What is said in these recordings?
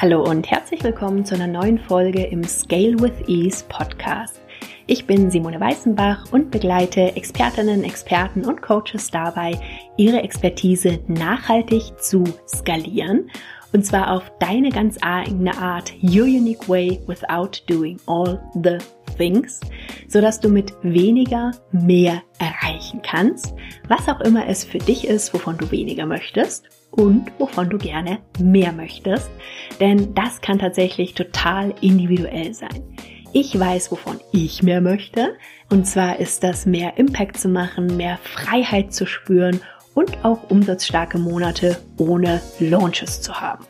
Hallo und herzlich willkommen zu einer neuen Folge im Scale with Ease Podcast. Ich bin Simone Weißenbach und begleite Expertinnen, Experten und Coaches dabei, ihre Expertise nachhaltig zu skalieren. Und zwar auf deine ganz eigene Art, your unique way without doing all the things, sodass du mit weniger mehr erreichen kannst, was auch immer es für dich ist, wovon du weniger möchtest und wovon du gerne mehr möchtest. Denn das kann tatsächlich total individuell sein. Ich weiß, wovon ich mehr möchte. Und zwar ist das mehr Impact zu machen, mehr Freiheit zu spüren und auch umsatzstarke Monate ohne Launches zu haben.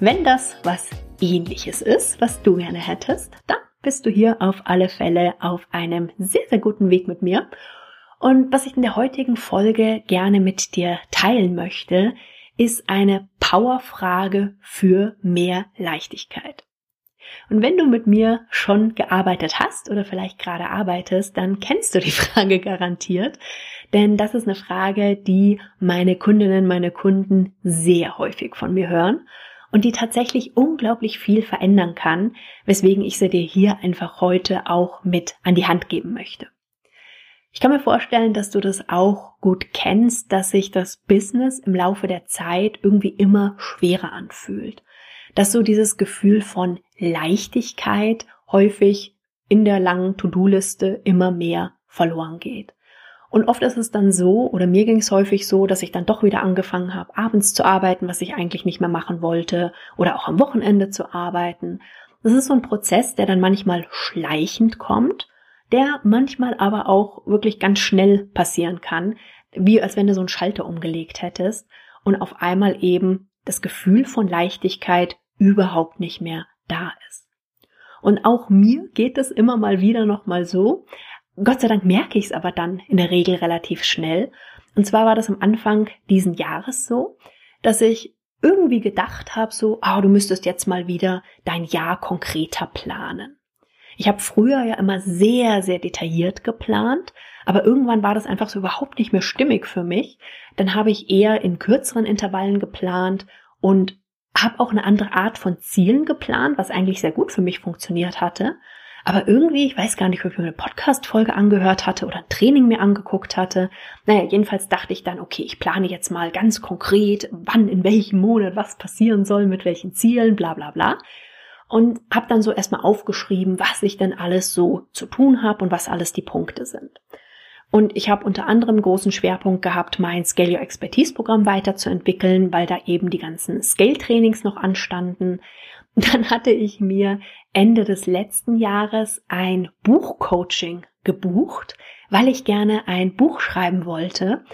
Wenn das was ähnliches ist, was du gerne hättest, dann bist du hier auf alle Fälle auf einem sehr, sehr guten Weg mit mir. Und was ich in der heutigen Folge gerne mit dir teilen möchte, ist eine Powerfrage für mehr Leichtigkeit. Und wenn du mit mir schon gearbeitet hast oder vielleicht gerade arbeitest, dann kennst du die Frage garantiert, denn das ist eine Frage, die meine Kundinnen, meine Kunden sehr häufig von mir hören und die tatsächlich unglaublich viel verändern kann, weswegen ich sie dir hier einfach heute auch mit an die Hand geben möchte. Ich kann mir vorstellen, dass du das auch gut kennst, dass sich das Business im Laufe der Zeit irgendwie immer schwerer anfühlt. Dass so dieses Gefühl von Leichtigkeit häufig in der langen To-Do-Liste immer mehr verloren geht. Und oft ist es dann so, oder mir ging es häufig so, dass ich dann doch wieder angefangen habe, abends zu arbeiten, was ich eigentlich nicht mehr machen wollte, oder auch am Wochenende zu arbeiten. Das ist so ein Prozess, der dann manchmal schleichend kommt der manchmal aber auch wirklich ganz schnell passieren kann, wie als wenn du so einen Schalter umgelegt hättest und auf einmal eben das Gefühl von Leichtigkeit überhaupt nicht mehr da ist. Und auch mir geht es immer mal wieder noch mal so. Gott sei Dank merke ich es aber dann in der Regel relativ schnell. Und zwar war das am Anfang diesen Jahres so, dass ich irgendwie gedacht habe, so, ah, oh, du müsstest jetzt mal wieder dein Jahr konkreter planen. Ich habe früher ja immer sehr, sehr detailliert geplant, aber irgendwann war das einfach so überhaupt nicht mehr stimmig für mich. Dann habe ich eher in kürzeren Intervallen geplant und habe auch eine andere Art von Zielen geplant, was eigentlich sehr gut für mich funktioniert hatte. Aber irgendwie, ich weiß gar nicht, ob ich mir eine Podcast-Folge angehört hatte oder ein Training mir angeguckt hatte. Naja, jedenfalls dachte ich dann, okay, ich plane jetzt mal ganz konkret, wann, in welchem Monat was passieren soll, mit welchen Zielen, bla bla bla und habe dann so erstmal aufgeschrieben, was ich denn alles so zu tun habe und was alles die Punkte sind. Und ich habe unter anderem großen Schwerpunkt gehabt, mein Scale Your Expertise Programm weiterzuentwickeln, weil da eben die ganzen Scale Trainings noch anstanden. Dann hatte ich mir Ende des letzten Jahres ein Buchcoaching gebucht, weil ich gerne ein Buch schreiben wollte.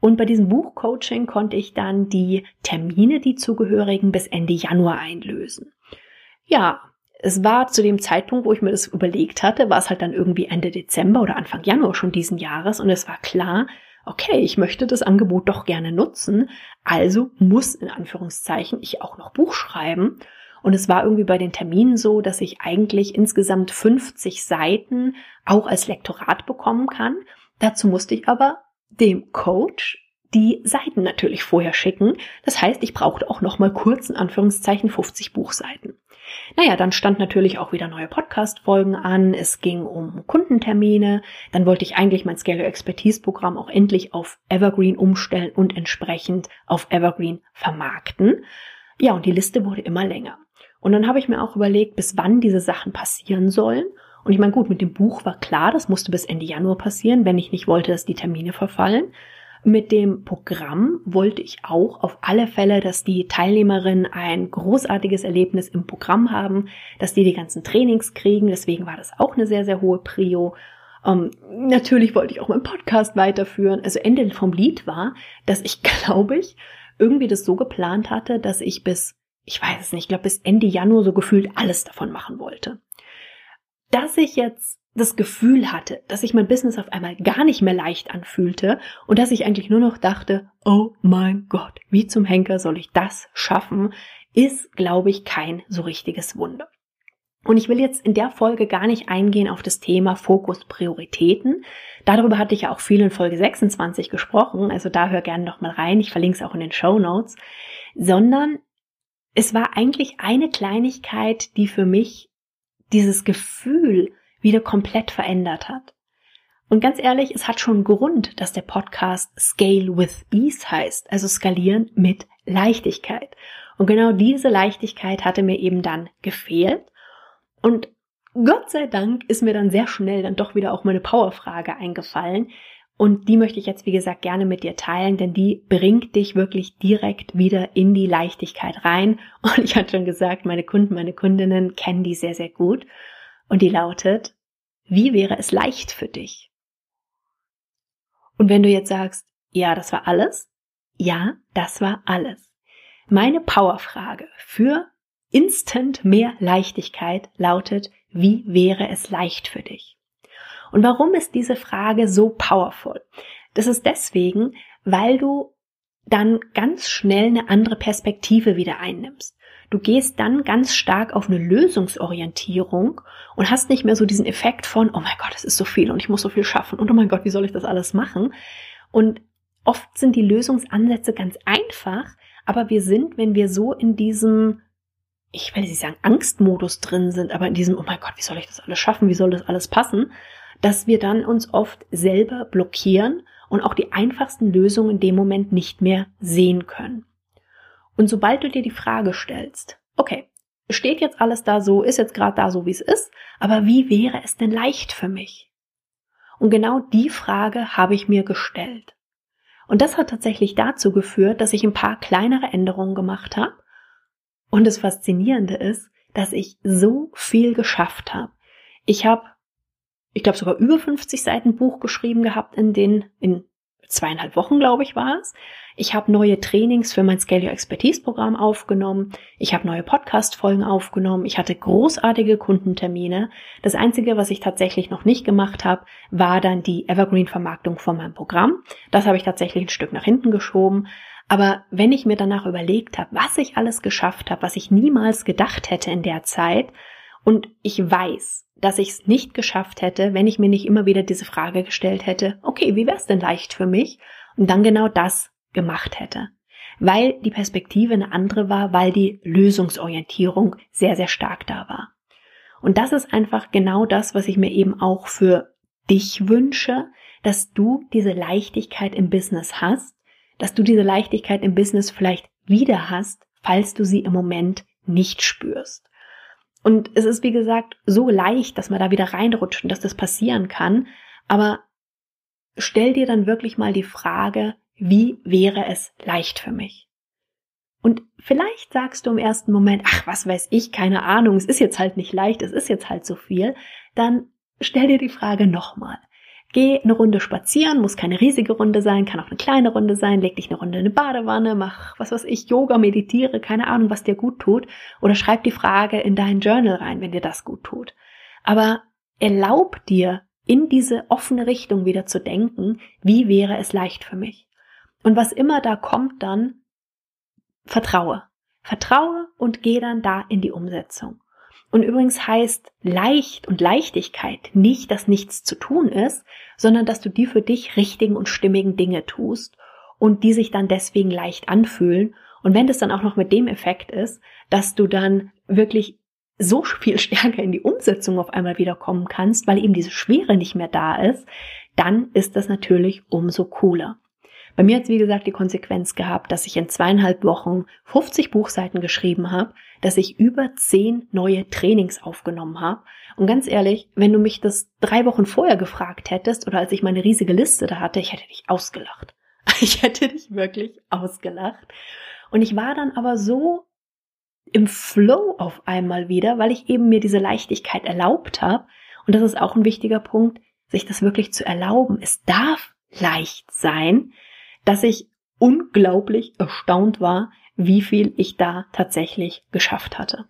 Und bei diesem Buchcoaching konnte ich dann die Termine, die zugehörigen, bis Ende Januar einlösen. Ja, es war zu dem Zeitpunkt, wo ich mir das überlegt hatte, war es halt dann irgendwie Ende Dezember oder Anfang Januar schon diesen Jahres und es war klar, okay, ich möchte das Angebot doch gerne nutzen, also muss in Anführungszeichen ich auch noch Buch schreiben. Und es war irgendwie bei den Terminen so, dass ich eigentlich insgesamt 50 Seiten auch als Lektorat bekommen kann. Dazu musste ich aber dem Coach die Seiten natürlich vorher schicken. Das heißt, ich brauchte auch noch mal kurz in Anführungszeichen 50 Buchseiten. Naja, dann stand natürlich auch wieder neue Podcast-Folgen an. Es ging um Kundentermine. Dann wollte ich eigentlich mein Scale Expertise Programm auch endlich auf Evergreen umstellen und entsprechend auf Evergreen vermarkten. Ja, und die Liste wurde immer länger. Und dann habe ich mir auch überlegt, bis wann diese Sachen passieren sollen. Und ich meine, gut, mit dem Buch war klar, das musste bis Ende Januar passieren, wenn ich nicht wollte, dass die Termine verfallen. Mit dem Programm wollte ich auch auf alle Fälle, dass die Teilnehmerinnen ein großartiges Erlebnis im Programm haben, dass die die ganzen Trainings kriegen. Deswegen war das auch eine sehr, sehr hohe Prio. Ähm, natürlich wollte ich auch meinen Podcast weiterführen. Also Ende vom Lied war, dass ich, glaube ich, irgendwie das so geplant hatte, dass ich bis, ich weiß es nicht, ich glaube bis Ende Januar so gefühlt alles davon machen wollte. Dass ich jetzt das Gefühl hatte, dass sich mein Business auf einmal gar nicht mehr leicht anfühlte und dass ich eigentlich nur noch dachte, oh mein Gott, wie zum Henker soll ich das schaffen, ist, glaube ich, kein so richtiges Wunder. Und ich will jetzt in der Folge gar nicht eingehen auf das Thema Fokus Prioritäten. Darüber hatte ich ja auch viel in Folge 26 gesprochen, also da hör gerne noch mal rein, ich verlinke es auch in den Show Notes, sondern es war eigentlich eine Kleinigkeit, die für mich dieses Gefühl wieder komplett verändert hat. Und ganz ehrlich, es hat schon Grund, dass der Podcast Scale with Ease heißt, also skalieren mit Leichtigkeit. Und genau diese Leichtigkeit hatte mir eben dann gefehlt. Und Gott sei Dank ist mir dann sehr schnell dann doch wieder auch meine Powerfrage eingefallen. Und die möchte ich jetzt, wie gesagt, gerne mit dir teilen, denn die bringt dich wirklich direkt wieder in die Leichtigkeit rein. Und ich hatte schon gesagt, meine Kunden, meine Kundinnen kennen die sehr, sehr gut. Und die lautet, wie wäre es leicht für dich? Und wenn du jetzt sagst, ja, das war alles, ja, das war alles. Meine Powerfrage für instant mehr Leichtigkeit lautet, wie wäre es leicht für dich? Und warum ist diese Frage so powerful? Das ist deswegen, weil du dann ganz schnell eine andere Perspektive wieder einnimmst. Du gehst dann ganz stark auf eine Lösungsorientierung und hast nicht mehr so diesen Effekt von, oh mein Gott, es ist so viel und ich muss so viel schaffen und oh mein Gott, wie soll ich das alles machen? Und oft sind die Lösungsansätze ganz einfach, aber wir sind, wenn wir so in diesem, ich will nicht sagen Angstmodus drin sind, aber in diesem, oh mein Gott, wie soll ich das alles schaffen? Wie soll das alles passen? Dass wir dann uns oft selber blockieren und auch die einfachsten Lösungen in dem Moment nicht mehr sehen können. Und sobald du dir die Frage stellst, okay, steht jetzt alles da so, ist jetzt gerade da so, wie es ist, aber wie wäre es denn leicht für mich? Und genau die Frage habe ich mir gestellt. Und das hat tatsächlich dazu geführt, dass ich ein paar kleinere Änderungen gemacht habe. Und das Faszinierende ist, dass ich so viel geschafft habe. Ich habe, ich glaube sogar über 50 Seiten Buch geschrieben gehabt in den, in zweieinhalb Wochen, glaube ich, war es. Ich habe neue Trainings für mein Scale Your Expertise Programm aufgenommen. Ich habe neue Podcast-Folgen aufgenommen. Ich hatte großartige Kundentermine. Das Einzige, was ich tatsächlich noch nicht gemacht habe, war dann die Evergreen-Vermarktung von meinem Programm. Das habe ich tatsächlich ein Stück nach hinten geschoben. Aber wenn ich mir danach überlegt habe, was ich alles geschafft habe, was ich niemals gedacht hätte in der Zeit, und ich weiß, dass ich es nicht geschafft hätte, wenn ich mir nicht immer wieder diese Frage gestellt hätte, okay, wie wäre es denn leicht für mich? Und dann genau das gemacht hätte. Weil die Perspektive eine andere war, weil die Lösungsorientierung sehr, sehr stark da war. Und das ist einfach genau das, was ich mir eben auch für dich wünsche, dass du diese Leichtigkeit im Business hast, dass du diese Leichtigkeit im Business vielleicht wieder hast, falls du sie im Moment nicht spürst. Und es ist, wie gesagt, so leicht, dass man da wieder reinrutscht und dass das passieren kann. Aber stell dir dann wirklich mal die Frage, wie wäre es leicht für mich? Und vielleicht sagst du im ersten Moment, ach, was weiß ich, keine Ahnung, es ist jetzt halt nicht leicht, es ist jetzt halt so viel, dann stell dir die Frage nochmal. Geh eine Runde spazieren, muss keine riesige Runde sein, kann auch eine kleine Runde sein, leg dich eine Runde in eine Badewanne, mach was weiß ich, Yoga, meditiere, keine Ahnung, was dir gut tut, oder schreib die Frage in dein Journal rein, wenn dir das gut tut. Aber erlaub dir, in diese offene Richtung wieder zu denken, wie wäre es leicht für mich? Und was immer da kommt, dann vertraue. Vertraue und geh dann da in die Umsetzung. Und übrigens heißt leicht und Leichtigkeit nicht, dass nichts zu tun ist, sondern dass du die für dich richtigen und stimmigen Dinge tust und die sich dann deswegen leicht anfühlen. Und wenn das dann auch noch mit dem Effekt ist, dass du dann wirklich so viel stärker in die Umsetzung auf einmal wieder kommen kannst, weil eben diese Schwere nicht mehr da ist, dann ist das natürlich umso cooler. Bei mir hat es, wie gesagt, die Konsequenz gehabt, dass ich in zweieinhalb Wochen 50 Buchseiten geschrieben habe, dass ich über zehn neue Trainings aufgenommen habe. Und ganz ehrlich, wenn du mich das drei Wochen vorher gefragt hättest oder als ich meine riesige Liste da hatte, ich hätte dich ausgelacht. Ich hätte dich wirklich ausgelacht. Und ich war dann aber so im Flow auf einmal wieder, weil ich eben mir diese Leichtigkeit erlaubt habe. Und das ist auch ein wichtiger Punkt, sich das wirklich zu erlauben. Es darf leicht sein, dass ich unglaublich erstaunt war, wie viel ich da tatsächlich geschafft hatte.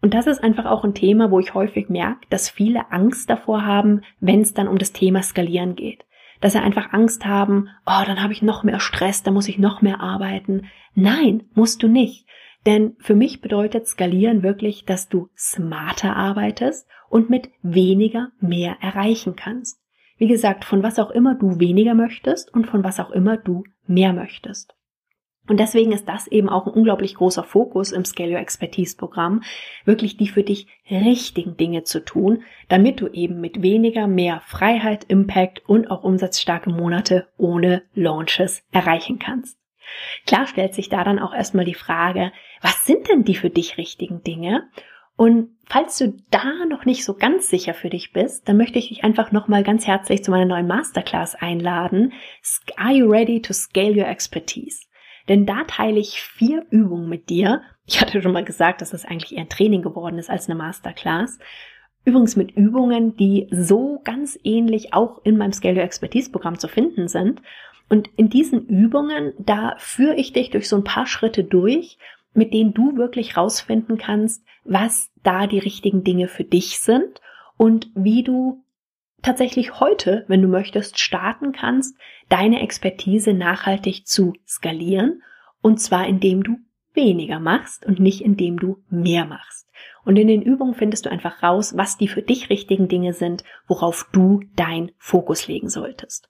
Und das ist einfach auch ein Thema, wo ich häufig merke, dass viele Angst davor haben, wenn es dann um das Thema Skalieren geht. Dass sie einfach Angst haben, oh, dann habe ich noch mehr Stress, da muss ich noch mehr arbeiten. Nein, musst du nicht. Denn für mich bedeutet Skalieren wirklich, dass du smarter arbeitest und mit weniger mehr erreichen kannst. Wie gesagt, von was auch immer du weniger möchtest und von was auch immer du mehr möchtest. Und deswegen ist das eben auch ein unglaublich großer Fokus im Scale Your Expertise Programm, wirklich die für dich richtigen Dinge zu tun, damit du eben mit weniger mehr Freiheit, Impact und auch umsatzstarke Monate ohne Launches erreichen kannst. Klar stellt sich da dann auch erstmal die Frage, was sind denn die für dich richtigen Dinge? Und falls du da noch nicht so ganz sicher für dich bist, dann möchte ich dich einfach nochmal ganz herzlich zu meiner neuen Masterclass einladen. Are you ready to scale your expertise? Denn da teile ich vier Übungen mit dir. Ich hatte schon mal gesagt, dass das eigentlich eher ein Training geworden ist als eine Masterclass. Übrigens mit Übungen, die so ganz ähnlich auch in meinem Scale Your Expertise Programm zu finden sind. Und in diesen Übungen, da führe ich dich durch so ein paar Schritte durch, mit denen du wirklich rausfinden kannst, was da die richtigen Dinge für dich sind und wie du tatsächlich heute, wenn du möchtest, starten kannst, deine Expertise nachhaltig zu skalieren. Und zwar indem du weniger machst und nicht indem du mehr machst. Und in den Übungen findest du einfach raus, was die für dich richtigen Dinge sind, worauf du dein Fokus legen solltest.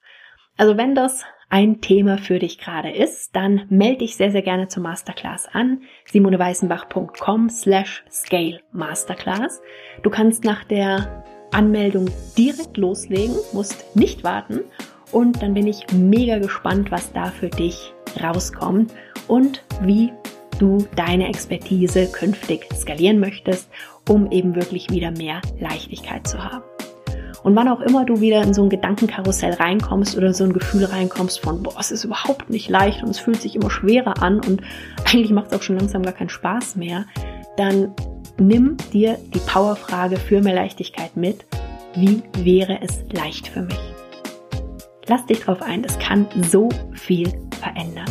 Also wenn das ein Thema für dich gerade ist, dann melde dich sehr, sehr gerne zur Masterclass an. simoneweißenbach.com slash scale masterclass. Du kannst nach der Anmeldung direkt loslegen, musst nicht warten und dann bin ich mega gespannt, was da für dich rauskommt und wie du deine Expertise künftig skalieren möchtest, um eben wirklich wieder mehr Leichtigkeit zu haben. Und wann auch immer du wieder in so ein Gedankenkarussell reinkommst oder so ein Gefühl reinkommst von, boah, es ist überhaupt nicht leicht und es fühlt sich immer schwerer an und eigentlich macht es auch schon langsam gar keinen Spaß mehr, dann nimm dir die Powerfrage für mehr Leichtigkeit mit. Wie wäre es leicht für mich? Lass dich drauf ein, es kann so viel verändern.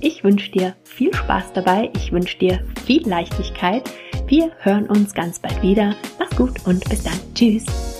Ich wünsche dir viel Spaß dabei, ich wünsche dir viel Leichtigkeit. Wir hören uns ganz bald wieder. Mach's gut und bis dann. Tschüss.